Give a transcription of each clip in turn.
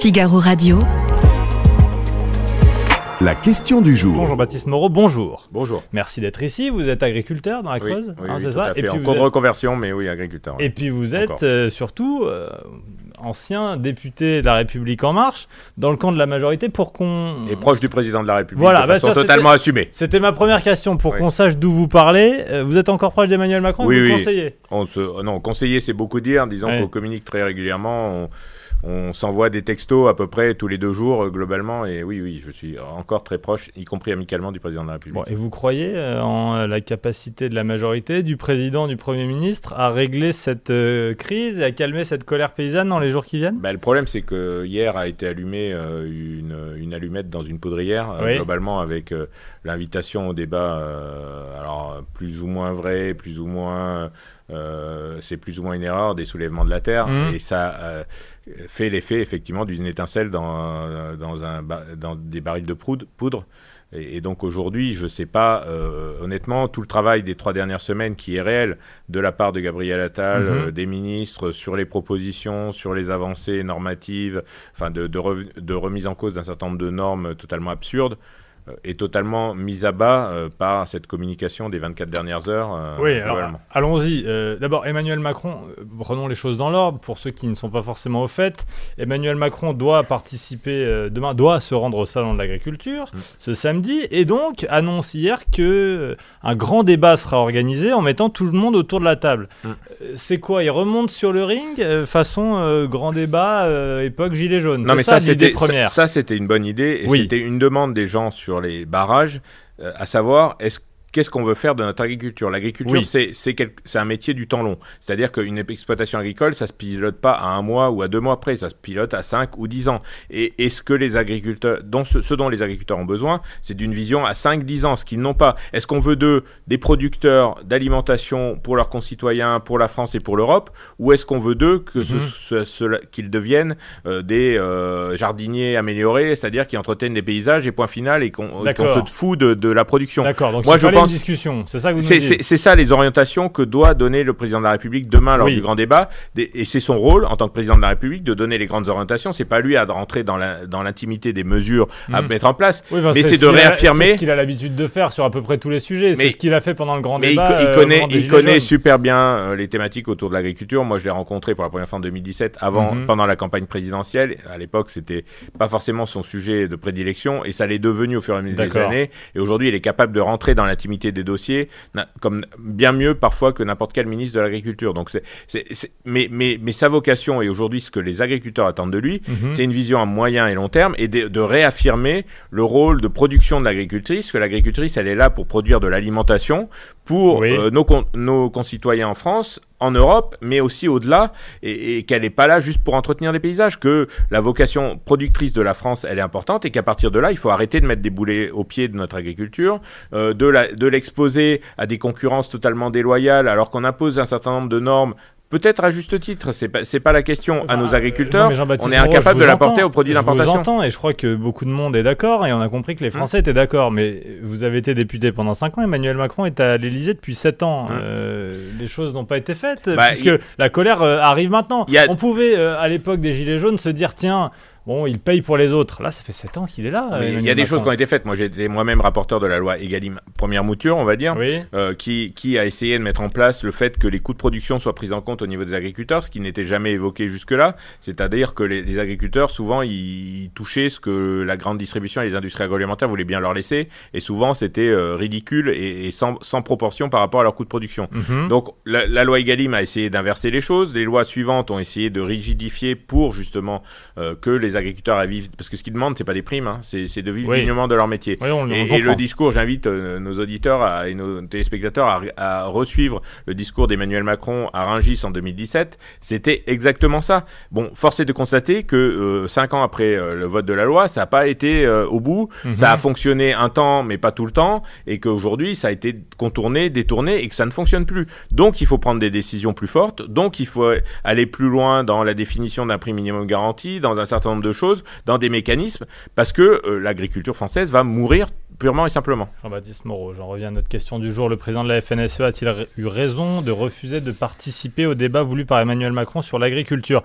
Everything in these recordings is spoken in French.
Figaro Radio. La question du jour. Bonjour Baptiste Moreau, bonjour. Bonjour. Merci d'être ici. Vous êtes agriculteur dans la Creuse, oui, hein, oui, c'est ça à fait. en cours de reconversion, mais oui, agriculteur. et puis vous êtes euh, surtout euh, ancien député de la République En Marche dans le camp de la majorité pour qu'on. Et proche du président de la République, Voilà, de bah, façon ça, c'était- totalement assumée. C'était ma première question pour Oui. qu'on sache d'où vous parlez. Euh, vous êtes encore proche d'Emmanuel Macron Oui, et vous conseillez On se, non, conseiller, c'est beaucoup dire. Disons qu'on communique très régulièrement. On, on s'envoie des textos à peu près tous les deux jours, euh, globalement. Et oui, oui, je suis encore très proche, y compris amicalement, du président de la République. Bon, et vous croyez euh, en la capacité de la majorité, du président, du Premier ministre à régler cette euh, crise et à calmer cette colère paysanne dans les jours qui viennent? Bah, le problème, c'est que hier a été allumée une, une allumette dans une poudrière, Oui. globalement avec l'invitation au débat, alors plus ou moins vrai, plus ou moins, euh, c'est plus ou moins une erreur des soulèvements de la terre, Mhm. et ça euh, fait l'effet effectivement d'une étincelle dans, euh, dans, un, dans des barils de poudre. Et, et donc aujourd'hui, je ne sais pas, euh, honnêtement, tout le travail des trois dernières semaines qui est réel de la part de Gabriel Attal, Mhm. euh, des ministres, sur les propositions, sur les avancées normatives, enfin de, de, remise en cause d'un certain nombre de normes totalement absurdes, est totalement mise à bas euh, par cette communication des 24 dernières heures. euh, Oui, alors allons-y. Euh, D'abord, Emmanuel Macron, euh, prenons les choses dans l'ordre. Pour ceux qui ne sont pas forcément au fait, Emmanuel Macron doit participer euh, demain, doit se rendre au Salon de l'Agriculture Mm. ce samedi, et donc annonce hier que euh, un grand débat sera organisé en mettant tout le monde autour de la table. Mm. Euh, C'est quoi Il remonte sur le ring euh, façon euh, grand débat euh, époque gilet jaune. Non, mais ça, l'idée c'était première. ça, ça, c'était une bonne idée et Oui. c'était une demande des gens sur les barrages, euh, à savoir est-ce Qu'est-ce qu'on veut faire de notre agriculture? L'agriculture, Oui. c'est un métier du temps long. C'est-à-dire qu'une exploitation agricole, ça se pilote pas à un mois ou à deux mois près, ça se pilote à cinq ou dix ans. Et, et ce que les agriculteurs, dont ce, ce dont les agriculteurs ont besoin, c'est d'une vision à 5-10 ans, ce qu'ils n'ont pas. Est-ce qu'on veut d'eux des producteurs d'alimentation pour leurs concitoyens, pour la France et pour l'Europe, ou est-ce qu'on veut d'eux que ce- Mhm. ce- ce- qu'ils deviennent euh, des euh, jardiniers améliorés, c'est-à-dire qui entretiennent des paysages et point final et qu'on D'accord. se fout de, de la production? D'accord, Moi, je pense- une discussion. C'est ça que vous C'est les orientations que doit donner le président de la République demain lors Oui. du grand débat. Et c'est son rôle en tant que président de la République de donner les grandes orientations. C'est pas lui à rentrer dans l'intimité des mesures à Mhm. mettre en place. Oui, enfin, Mais c'est ce de réaffirmer- C'est ce qu'il a l'habitude de faire sur à peu près tous les sujets. C'est Mais- ce qu'il a fait pendant le grand Mais débat. co- il euh, connaît, il connaît jaunes. super bien euh, les thématiques autour de l'agriculture. Moi, je l'ai rencontré pour la première fois en 2017, avant, Mhm. pendant la campagne présidentielle. À l'époque, c'était pas forcément son sujet de prédilection, et ça l'est devenu au fur et à mesure des années. Et aujourd'hui, il est capable de rentrer dans l'intimité des dossiers, comme bien mieux parfois que n'importe quel ministre de l'agriculture. Donc, c'est, c'est, c'est- mais, mais, mais sa vocation et aujourd'hui ce que les agriculteurs attendent de lui, Mhm. c'est une vision à moyen et long terme et de, de réaffirmer le rôle de production de l'agricultrice, que l'agricultrice, elle est là pour produire de l'alimentation pour Oui. euh, nos, con- nos concitoyens en France, en Europe, mais aussi au-delà, et, qu'elle n'est pas là juste pour entretenir les paysages, que la vocation productrice de la France, elle est importante, et qu'à partir de là, il faut arrêter de mettre des boulets au pied de notre agriculture, euh, de l'exposer à des concurrences totalement déloyales, alors qu'on impose un certain nombre de normes Peut-être à juste titre, c'est pas, c'est pas la question à nos euh, agriculteurs. non, on est incapable de l'apporter aux produits Je vous d'importation. entends et je crois que beaucoup de monde est d'accord et on a compris que les Français étaient d'accord. Mais vous avez été député pendant 5 ans, Emmanuel Macron est à l'Élysée depuis 7 ans. Hum. Euh, les choses n'ont pas été faites Bah, puisque la colère euh, arrive maintenant. A- On pouvait euh, à l'époque des Gilets jaunes se dire tiens, bon, il paye pour les autres. Là, ça fait 7 ans qu'il est là. Il y a des choses qui ont été faites. Moi, j'étais moi-même rapporteur de la loi Egalim première mouture, on va dire. Oui. euh, qui, qui a essayé de mettre en place le fait que les coûts de production soient pris en compte au niveau des agriculteurs, ce qui n'était jamais évoqué jusque-là. C'est-à-dire que les, les agriculteurs, souvent, ils, touchaient ce que la grande distribution et les industries agroalimentaires voulaient bien leur laisser. Et souvent, c'était euh, ridicule et, et sans, sans proportion par rapport à leur coût de production. Mhm. Donc la, la loi Egalim a essayé d'inverser les choses. Les lois suivantes ont essayé de rigidifier pour justement euh, que les agriculteurs à vivre, parce que ce qu'ils demandent, c'est pas des primes, hein, c'est de vivre Oui. dignement de leur métier. Oui, on, on Et, le discours, j'invite euh, nos auditeurs à- et nos téléspectateurs à, à resuivre le discours d'Emmanuel Macron à Rungis en 2017. C'était exactement ça. Bon, force est de constater que euh, cinq ans après euh, le vote de la loi, ça n'a pas été euh, au bout. Mhm. Ça a fonctionné un temps, mais pas tout le temps, et qu'aujourd'hui, ça a été contourné, détourné, et que ça ne fonctionne plus. Donc, il faut prendre des décisions plus fortes. Donc, il faut aller plus loin dans la définition d'un prix minimum garanti, dans un certain nombre de choses, dans des mécanismes, parce que euh, l'agriculture française va mourir purement et simplement. Jean-Baptiste Moreau, j'en reviens à notre question du jour. Le président de la FNSE a-t-il eu raison de refuser de participer au débat voulu par Emmanuel Macron sur l'agriculture?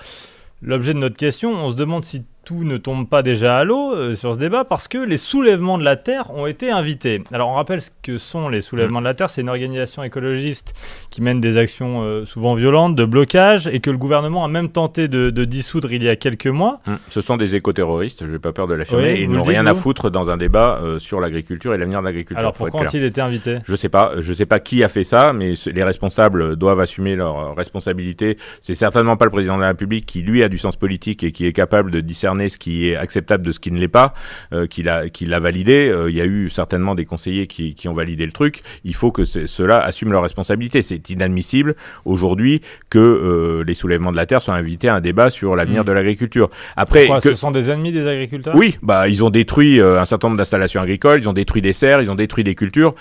L'objet de notre question, on se demande si tout ne tombe pas déjà à l'eau euh, sur ce débat parce que les soulèvements de la Terre ont été invités. Alors on rappelle ce que sont les soulèvements de la Terre, c'est une organisation écologiste qui mène des actions euh, souvent violentes, de blocage, et que le gouvernement a même tenté de, de dissoudre il y a quelques mois. Hum, Ce sont des écoterroristes, je n'ai pas peur de l'affirmer, Oui, ils n'ont rien à foutre dans un débat euh, sur l'agriculture et l'avenir de l'agriculture. Alors pourquoi ont-ils été invités? Je sais pas, je sais pas qui a fait ça, mais les responsables doivent assumer leurs responsabilités. C'est certainement pas le président de la République qui lui a du sens politique et qui est capable de discerner ce qui est acceptable de ce qui ne l'est pas, euh, qui l'a qui l'a validé. Euh, Il y a eu certainement des conseillers qui, qui ont validé le truc. Il faut que ceux-là assument leurs responsabilités. C'est inadmissible aujourd'hui que euh, les soulèvements de la terre soient invités à un débat sur l'avenir Mm. de l'agriculture. Après, Quoi, que- Ce sont des ennemis des agriculteurs? Oui, bah ils ont détruit euh, un certain nombre d'installations agricoles, ils ont détruit des serres, ils ont détruit des cultures.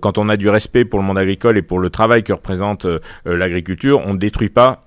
Quand on a du respect pour le monde agricole et pour le travail que représente l'agriculture, on ne détruit pas.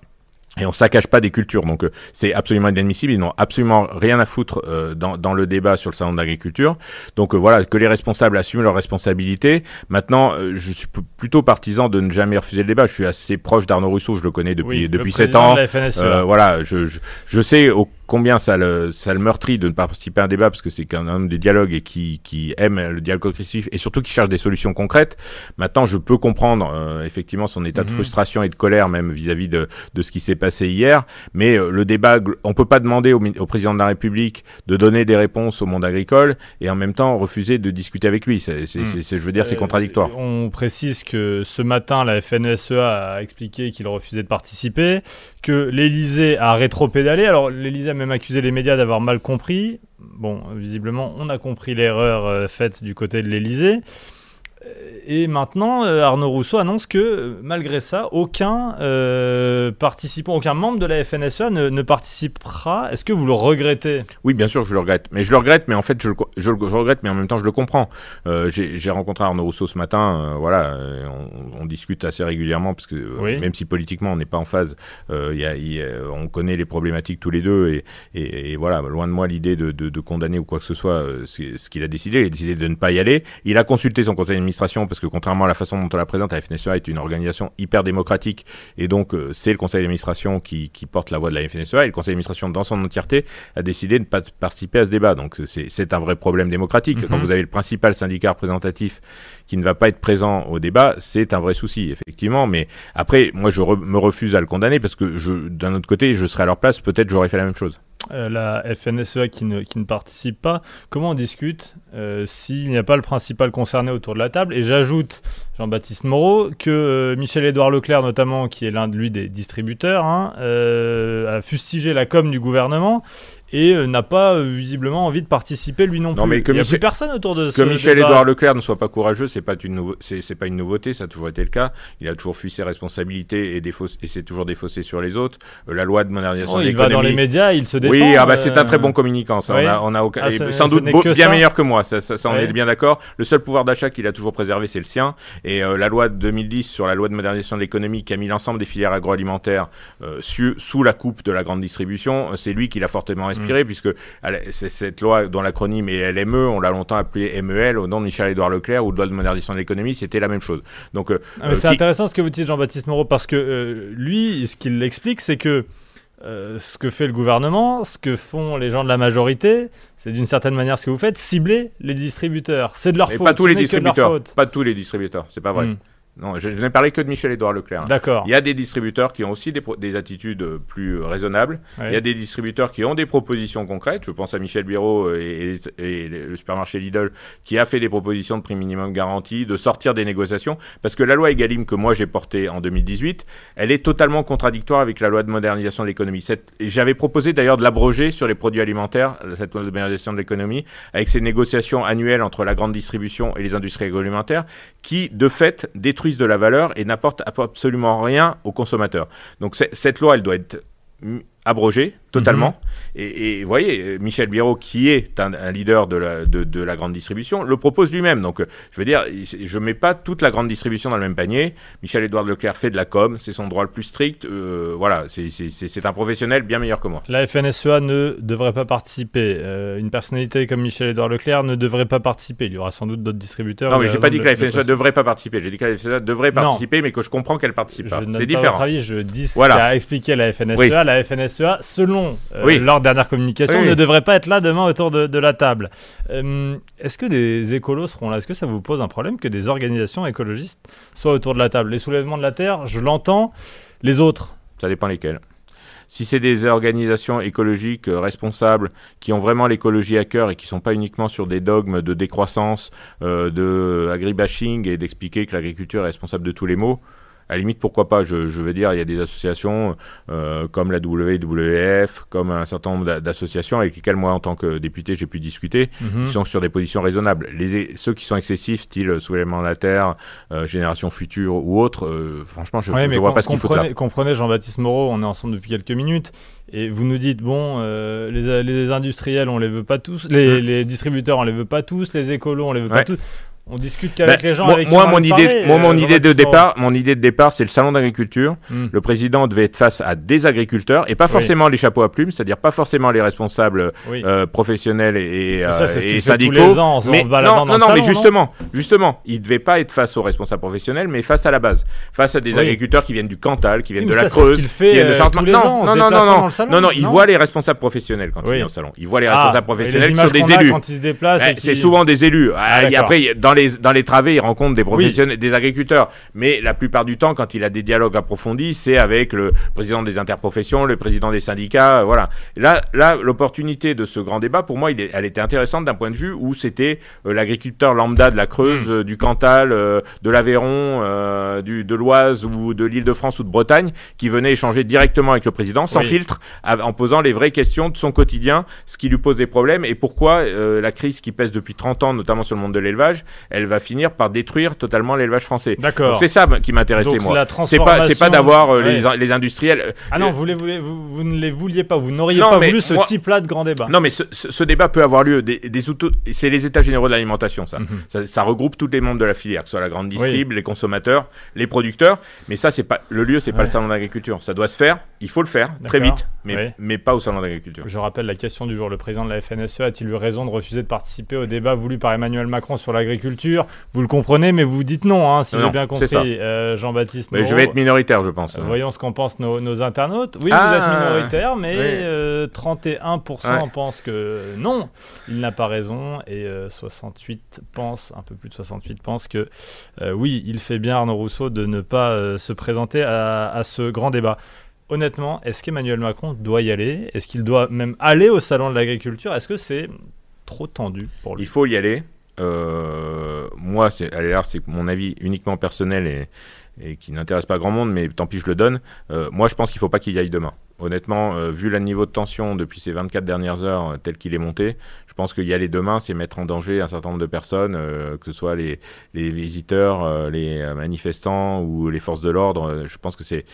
Et on saccage pas des cultures, donc euh, c'est absolument inadmissible. Ils n'ont absolument rien à foutre euh, dans, dans le débat sur le salon de l'agriculture. Donc euh, voilà, que les responsables assument leurs responsabilités. Maintenant, euh, je suis plutôt partisan de ne jamais refuser le débat. Je suis assez proche d'Arnaud Rousseau, je le connais depuis Oui, depuis sept ans. de la FNSEA. Euh, voilà, je, je, je sais au, combien ça le, ça le meurtrit de ne pas participer à un débat parce que c'est qu'un homme des dialogues et qui, qui aime le dialogue constructif et surtout qui cherche des solutions concrètes. Maintenant, je peux comprendre euh, effectivement son état de Mhm. frustration et de colère même vis-à-vis de, de ce qui s'est passé hier. Mais euh, le débat, on peut pas demander au, président de la République de donner des réponses au monde agricole et en même temps refuser de discuter avec lui. C'est, je veux dire, c'est Euh, contradictoire. On précise que ce matin, la FNSEA a expliqué qu'il refusait de participer, que l'Elysée a rétro-pédalé. Alors, l'Elysée même accusé les médias d'avoir mal compris. Bon, visiblement, on a compris l'erreur euh, faite du côté de l'Elysée. Et maintenant, euh, Arnaud Rousseau annonce que, euh, malgré ça, aucun euh, participant, aucun membre de la FNSEA ne, ne participera. Est-ce que vous le regrettez? Oui, bien sûr, je le regrette. Mais je le regrette, mais en fait, je le, je, regrette, mais en même temps, je le comprends. Euh, J'ai rencontré Arnaud Rousseau ce matin. euh, voilà, on, on discute assez régulièrement parce que Oui. même si politiquement on n'est pas en phase, il y a- il y a- on connaît les problématiques tous les deux. Et, et, et voilà, loin de moi l'idée de, de, de condamner ou quoi que ce soit ce qu'il a décidé. Il a décidé de ne pas y aller. Il a consulté son conseil d'administration parce que contrairement à la façon dont on la présente, la FNSEA est une organisation hyper démocratique et donc euh, c'est le conseil d'administration qui, qui porte la voix de la FNSEA et le conseil d'administration dans son entièreté a décidé de ne pas participer à ce débat. Donc c'est un vrai problème démocratique. Mhm. Quand vous avez le principal syndicat représentatif qui ne va pas être présent au débat, c'est un vrai souci, effectivement. Mais après, moi, je re- me refuse à le condamner parce que d'un autre côté, je serais à leur place, peut-être j'aurais fait la même chose. Euh, la FNSEA qui ne, qui ne participe pas, comment on discute euh, s'il n'y a pas le principal concerné autour de la table? Et j'ajoute, Jean-Baptiste Moreau, que euh, Michel-Édouard Leclerc, notamment, qui est l'un de lui des distributeurs, hein, a fustigé la com du gouvernement et euh, n'a pas euh, visiblement envie de participer lui non, Non, plus. mais que Il n'y a Michel- plus personne autour de ce Que Michel débat. Édouard Leclerc ne soit pas courageux, c'est pas une nouveau, c'est c'est pas une nouveauté, ça a toujours été le cas. Il a toujours fui ses responsabilités et des fausses, et c'est toujours défaussé sur les autres. Euh, la loi de modernisation de il va dans les l'économie. médias, il se défend. Oui, ah bah c'est un très bon communicant. Ça, oui. on a, on a aucun- Ah, ce- sans ce doute beau- que bien ça. meilleur que moi. Ça, on est bien d'accord. Le seul pouvoir d'achat qu'il a toujours préservé, c'est le sien. Et la loi de 2010 sur la loi de modernisation de l'économie qui a mis l'ensemble des filières agroalimentaires sous la coupe de la grande distribution, c'est lui qui l'a fortement inspiré puisque elle- cette loi dont l'acronyme est LME, on l'a longtemps appelé MEL au nom de Michel-Édouard Leclerc ou de loi de modernisation de l'économie, c'était la même chose. Donc euh, Ah, euh, c'est qui- intéressant ce que vous dites, Jean-Baptiste Moreau, parce que euh, lui, ce qu'il explique, c'est que euh, ce que fait le gouvernement, ce que font les gens de la majorité, c'est d'une certaine manière ce que vous faites, cibler les distributeurs. C'est de leur mais faute. pas tous les distributeurs, pas tous les distributeurs, c'est pas vrai. Hmm, Non, je, je n'ai parlé que de Michel-Édouard Leclerc. D'accord. Il y a des distributeurs qui ont aussi des, des attitudes euh, plus euh, raisonnables. Ouais. Il y a des distributeurs qui ont des propositions concrètes. Je pense à Michel Bureau et, et- et le supermarché Lidl qui a fait des propositions de prix minimum garanti, de sortir des négociations. Parce que la loi Egalim que moi j'ai portée en 2018, elle est totalement contradictoire avec la loi de modernisation de l'économie. J'avais proposé d'ailleurs de l'abroger sur les produits alimentaires, cette loi de modernisation de l'économie, avec ces négociations annuelles entre la grande distribution et les industries agroalimentaires qui, de fait, détruisent de la valeur et n'apportent absolument rien aux consommateurs. Donc cette loi, elle doit être abrogée totalement. Et, et vous voyez, Michel Biro, qui est un, un leader de la, de, de la grande distribution, le propose lui-même. Donc, euh, je veux dire, je mets pas toute la grande distribution dans le même panier. Michel-Édouard Leclerc fait de la com, c'est son droit le plus strict. Euh, voilà, c'est- un professionnel bien meilleur que moi. La FNSEA ne devrait pas participer. Euh, une personnalité comme Michel-Édouard Leclerc ne devrait pas participer. Il y aura sans doute d'autres distributeurs. Non, mais j'ai pas dit que la de FNSEA devrait pas participer. J'ai dit que la FNSEA devrait Non. participer, mais que je comprends qu'elle participe pas. ne C'est différent. votre avis, je dis ce Voilà. qu'a expliqué la FNSEA. Oui. La FNSEA FNSEA, selon leur dernière communication, ne devrait pas être là demain autour de, la table. Est-ce que des écolos seront là? Est-ce que ça vous pose un problème que des organisations écologistes soient autour de la table? Les soulèvements de la Terre, je l'entends. Les autres? Ça dépend lesquels. Si c'est des organisations écologiques euh, responsables qui ont vraiment l'écologie à cœur et qui ne sont pas uniquement sur des dogmes de décroissance, euh, de agribashing et d'expliquer que l'agriculture est responsable de tous les maux, à la limite, pourquoi pas je, veux dire, il y a des associations euh, comme la WWF, comme un certain nombre d'associations avec lesquelles moi, en tant que député, j'ai pu discuter, mhm. qui sont sur des positions raisonnables. Les, ceux qui sont excessifs, style soulèvement de la terre, euh, génération future ou autre, euh, franchement, je ne vois pas ce qu'il faut là. Comprenez, Jean-Baptiste Moreau, on est ensemble depuis quelques minutes. Et vous nous dites, bon, les, les, industriels, on les veut pas tous, les, mmh. les, distributeurs, on les veut pas tous, les écolos, on les veut pas tous. On discute qu'avec bah, les gens. Moi, avec moi, mon idée, moi, mon euh, idée de départ, mon idée de départ, c'est le salon d'agriculture. Hmm. Le président devait être face à des agriculteurs et pas forcément les chapeaux à plumes, c'est-à-dire pas forcément les responsables euh, professionnels et, et, ça, euh, syndicaux. Ans, mais non, non, non, mais justement, justement, il devait pas être face aux responsables professionnels, mais face à la base, face à des agriculteurs qui viennent du Cantal, qui viennent de la Creuse, qui viennent de Charente. Non, non, non, non, non, non, il voit les responsables professionnels quand il vient au salon. Il voit les ah, responsables professionnels qui sont des élus. Eh, c'est souvent des élus. Ah, après, dans les dans les travées il rencontre des professionnels, des agriculteurs. Mais la plupart du temps, quand il a des dialogues approfondis, c'est avec le président des interprofessions, le président des syndicats, euh, voilà. Là, là, l'opportunité de ce grand débat, pour moi, il est, elle était intéressante d'un point de vue où c'était euh, l'agriculteur lambda de la Creuse, hmm. euh, du Cantal, de l'Aveyron, du de l'Oise ou de l'Île-de-France ou de Bretagne, qui venait échanger directement avec le président, sans filtre, en posant les vraies questions de son quotidien, ce qui lui pose des problèmes et pourquoi la crise qui pèse depuis 30 ans, notamment sur le monde de l'élevage, elle va finir par détruire totalement l'élevage français. D'accord. C'est ça qui m'intéressait moi. C'est pas c'est pas d'avoir euh, les, les, industriels. Ah non, vous, les voulez, vous, vous, ne les vouliez pas, vous n'auriez pas voulu ce type-là de grand débat. Non, mais ce, ce, débat peut avoir lieu. Des, des c'est les états généraux de l'alimentation, ça. Mhm. ça. ça. regroupe tous les membres de la filière, que ce soit la grande distrib, les consommateurs, les producteurs. Mais ça, c'est pas le lieu, c'est pas le salon d'agriculture. Ça doit se faire. Il faut le faire très vite, mais mais pas au salon d'agriculture. Je rappelle la question du jour. Le président de la FNSE a-t-il eu raison de refuser de participer au débat voulu par Emmanuel Macron sur l'agriculture Vous le comprenez, mais vous dites non, hein, si j'ai bien compris, euh, Jean-Baptiste. Mais je vais être minoritaire, je pense. Euh, voyons ce qu'en pensent nos, internautes. Oui, vous êtes ah, minoritaire, mais 31% euh, pensent que non, il n'a pas raison, et 68 pensent, un peu plus de 68 pensent que oui, il fait bien Arnaud Rousseau de ne pas se présenter à, à ce grand débat. Honnêtement, est-ce qu'Emmanuel Macron doit y aller? Est-ce qu'il doit même aller au salon de l'agriculture? Est-ce que c'est trop tendu pour lui? Il faut y aller. Euh, moi, c'est, c'est mon avis uniquement personnel et, qui n'intéresse pas grand monde, mais tant pis, je le donne. Euh, moi, je pense qu'il ne faut pas qu'il y aille demain. Honnêtement, euh, vu le niveau de tension depuis ces 24 dernières heures tel qu'il est monté, je pense qu'il y aller demain, c'est mettre en danger un certain nombre de personnes, que ce soit les, les visiteurs, les manifestants ou les forces de l'ordre. je pense que c'est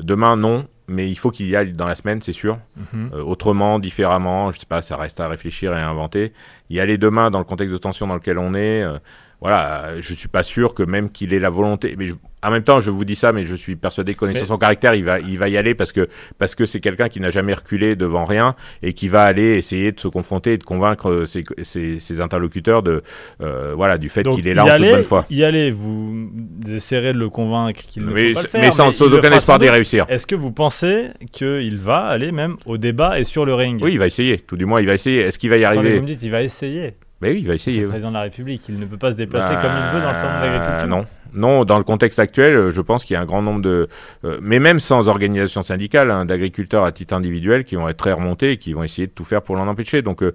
Demain, non, mais il faut qu'il y aille dans la semaine, c'est sûr. Mhm. Euh, autrement, différemment, je sais pas, ça reste à réfléchir et à inventer. Y aller demain dans le contexte de tension dans lequel on est, euh, voilà, je suis pas sûr que même qu'il ait la volonté, mais en même temps, je vous dis ça, mais je suis persuadé, connaissant son caractère, il va, il va y aller parce que parce que c'est quelqu'un qui n'a jamais reculé devant rien et qui va aller essayer de se confronter et de convaincre ses, ses, interlocuteurs de euh, voilà du fait qu'il est là en toute bonne foi. Y aller, vous essayerez de le convaincre qu'il ne mais, faut pas le faire, mais sans, aucun espoir d'y réussir. Est-ce que vous pensez qu'il va aller même au débat et sur le ring? Oui, il va essayer. Tout du moins, il va essayer. Est-ce qu'il va y arriver Vous me dites, il va essayer. Mais oui, il va essayer. C'est le président de la République, il ne peut pas se déplacer comme il veut dans le centre de l'agriculture. Non, non, dans le contexte actuel, je pense qu'il y a un grand nombre de, euh, mais même sans organisation syndicale, hein, d'agriculteurs à titre individuel qui vont être très remontés et qui vont essayer de tout faire pour l'en empêcher. Donc, euh,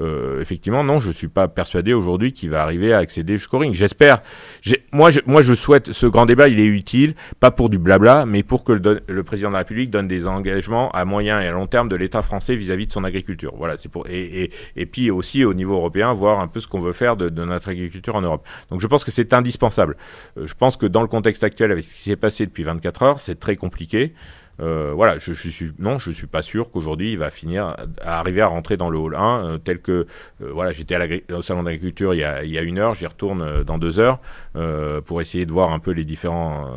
euh, effectivement, non, je suis pas persuadé aujourd'hui qu'il va arriver à accéder jusqu'au ring. J'espère. Moi, je, moi, je souhaite ce grand débat. Il est utile, pas pour du blabla, mais pour que le, le président de la République donne des engagements à moyen et à long terme de l'État français vis-à-vis de son agriculture. Voilà, c'est pour et, et, et puis aussi au niveau européen, voir un peu ce qu'on veut faire de notre agriculture en Europe. Donc, je pense que c'est indispensable. Euh, je pense que dans le contexte actuel, avec ce qui s'est passé depuis 24 heures, c'est très compliqué. Euh, voilà, je, suis non, je suis pas sûr qu'aujourd'hui il va finir à arriver à rentrer dans le hall 1 euh, tel que voilà, j'étais au salon d'agriculture il, y a, une heure, j'y retourne dans deux heures pour essayer de voir un peu les différents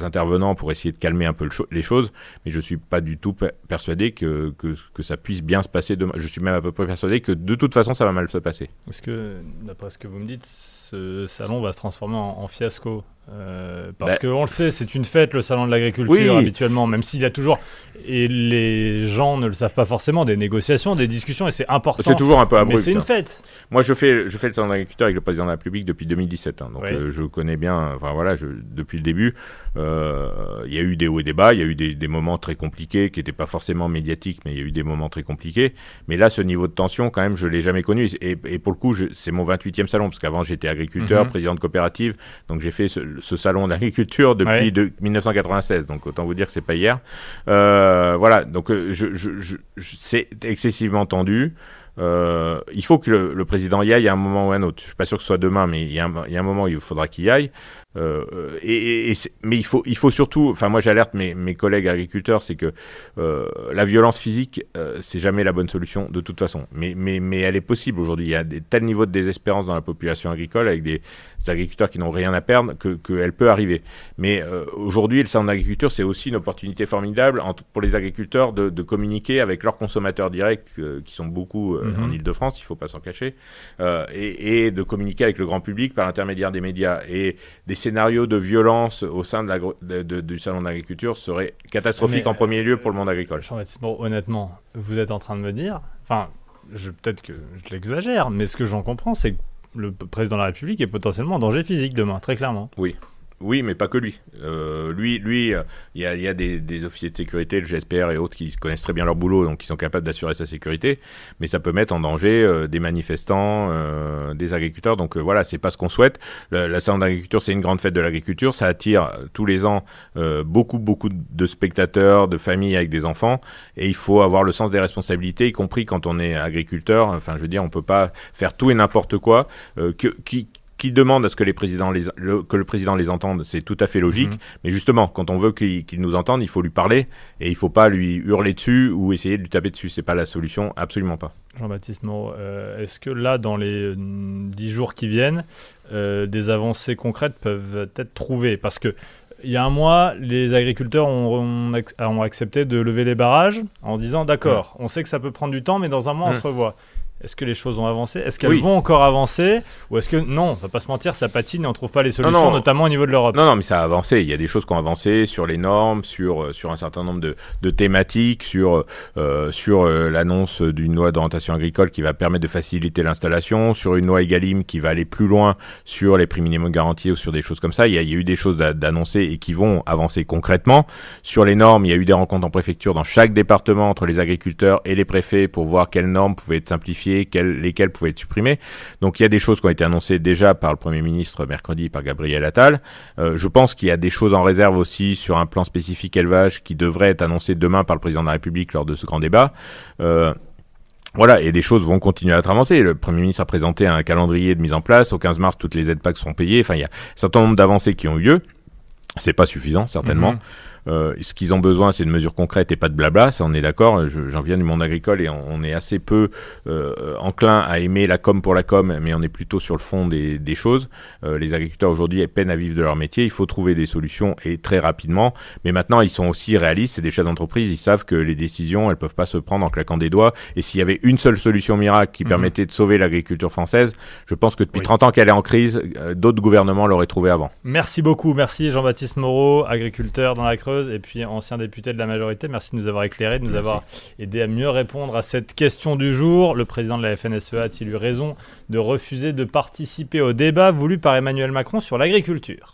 intervenants pour essayer de calmer un peu les choses, mais je suis pas du tout persuadé que, que, que, ça puisse bien se passer demain. Je suis même à peu près persuadé que de toute façon ça va mal se passer. Est-ce que d'après ce que vous me dites ce salon va se transformer en, fiasco Euh, parce qu'on le sait, c'est une fête, le salon de l'agriculture, Oui. habituellement, même s'il y a toujours, et les gens ne le savent pas forcément, des négociations, des discussions, et c'est important. C'est toujours un peu Mais abrupt. c'est une hein. fête. Moi, je fais, je fais le salon de l'agriculteur avec le président de la République depuis 2017. hein, donc, Oui. euh, je connais bien. Enfin voilà, je, depuis le début, euh, il y a eu des hauts et des bas. Il y a eu des, des moments très compliqués qui n'étaient pas forcément médiatiques, mais il y a eu des moments très compliqués. Mais là, ce niveau de tension, quand même, je l'ai jamais connu. Et, et pour le coup, c'est mon 28e salon parce qu'avant, j'étais agriculteur, Mhm. président de coopérative. Donc, j'ai fait ce, ce salon d'agriculture depuis Ouais. de- 1996. Donc, autant vous dire que c'est pas hier. Euh, voilà. Donc, euh, je, je, je, je- c'est excessivement tendu. Euh, il faut que le, le président y aille à un moment ou à un autre. Je suis pas sûr que ce soit demain, mais il y a un, il y a un moment où il faudra qu'il y aille. Euh, et, et- mais il faut, il faut surtout. Enfin, moi, j'alerte mes, mes collègues agriculteurs, c'est que euh, la violence physique, euh, c'est jamais la bonne solution de toute façon. Mais, mais, mais elle est possible aujourd'hui. Il y a des tels niveaux de désespérance dans la population agricole avec des, agriculteurs qui n'ont rien à perdre que qu'elle peut arriver. Mais aujourd'hui, le salon d'agriculture, c'est aussi une opportunité formidable pour les agriculteurs de, de communiquer avec leurs consommateurs directs, qui sont beaucoup Mhm. en Ile-de-France, il faut pas s'en cacher, et, et de communiquer avec le grand public par l'intermédiaire des médias. Et des scénarios de violence au sein de l'agro- de- de- du salon d'agriculture seraient catastrophiques Mais, en premier lieu pour le monde agricole. Jean-Baptiste honnêtement, vous êtes en train de me dire, enfin, je- peut-être que je l'exagère, mais ce que j'en comprends, c'est que le président de la République est potentiellement en danger physique demain, très clairement. Oui, mais pas que lui. Euh, lui, lui, euh, il y a, y a des, des officiers de sécurité, le GSPR et autres, qui connaissent très bien leur boulot, donc qui sont capables d'assurer sa sécurité. Mais ça peut mettre en danger euh, des manifestants, euh, des agriculteurs. Donc euh, voilà, c'est pas ce qu'on souhaite. La salon d'agriculture, c'est une grande fête de l'agriculture. Ça attire tous les ans beaucoup, beaucoup de spectateurs, de familles avec des enfants. Et il faut avoir le sens des responsabilités, y compris quand on est agriculteur. Enfin, je veux dire, on peut pas faire tout et n'importe quoi. Que, qui, qui demande à ce que les présidents les, le, que le président les entende, c'est tout à fait logique. Mhm. Mais justement, quand on veut qu'il nous entende, il faut lui parler et il faut pas lui hurler dessus ou essayer de lui taper dessus. C'est pas la solution, absolument pas. Jean-Baptiste Moreau, euh, est-ce que là, dans les euh, dix jours qui viennent, euh, des avancées concrètes peuvent être trouvées? Parce que il y a un mois, les agriculteurs ont, ont ac- ont accepté de lever les barrages en disant d'accord, on sait que ça peut prendre du temps, mais dans un mois, on Mm. se revoit. Est-ce que les choses ont avancé? Est-ce qu'elles Oui. vont encore avancer? Ou est-ce que non, on va pas se mentir, ça patine et on trouve pas les solutions, non. notamment au niveau de l'Europe Non, non, mais ça a avancé. Il y a des choses qui ont avancé sur les normes, sur euh, sur un certain nombre de, de thématiques, sur euh, sur euh, l'annonce d'une loi d'orientation agricole qui va permettre de faciliter l'installation, sur une loi Egalim qui va aller plus loin sur les prix minimums garantis ou sur des choses comme ça. Il y a, il y a eu des choses d'a- d'annoncées et qui vont avancer concrètement. Sur les normes, il y a eu des rencontres en préfecture dans chaque département entre les agriculteurs et les préfets pour voir quelles normes pouvaient être simplifiées, lesquelles pouvaient être supprimées. Donc il y a des choses qui ont été annoncées déjà par le Premier ministre mercredi, par Gabriel Attal. Euh, je pense qu'il y a des choses en réserve aussi sur un plan spécifique élevage qui devrait être annoncé demain par le président de la République lors de ce grand débat. Euh, voilà, et des choses vont continuer à être avancées. Le Premier ministre a présenté un calendrier de mise en place. Au 15 mars, toutes les aides PAC seront payées. Enfin, il y a un certain nombre d'avancées qui ont eu lieu. C'est pas suffisant, certainement. Mhm. Euh, ce qu'ils ont besoin, c'est de mesures concrètes et pas de blabla. Ça, on est d'accord. Je- J'en viens du monde agricole et on, on est assez peu euh, enclin à aimer la com pour la com, mais on est plutôt sur le fond des, des choses. Euh, les agriculteurs aujourd'hui peinent à vivre de leur métier. Il faut trouver des solutions et très rapidement. Mais maintenant, ils sont aussi réalistes. C'est des chefs d'entreprise. Ils savent que les décisions, elles peuvent pas se prendre en claquant des doigts. Et s'il y avait une seule solution miracle qui Mhm. permettait de sauver l'agriculture française, je pense que depuis Oui. 30 ans qu'elle est en crise, euh, d'autres gouvernements l'auraient trouvé avant. Merci beaucoup, merci Jean-Baptiste Moreau, agriculteur dans la Creuse et puis ancien député de la majorité. Merci de nous avoir éclairé, de nous Merci. avoir aidé à mieux répondre à cette question du jour. Le président de la FNSEA a-t-il eu raison de refuser de participer au débat voulu par Emmanuel Macron sur l'agriculture?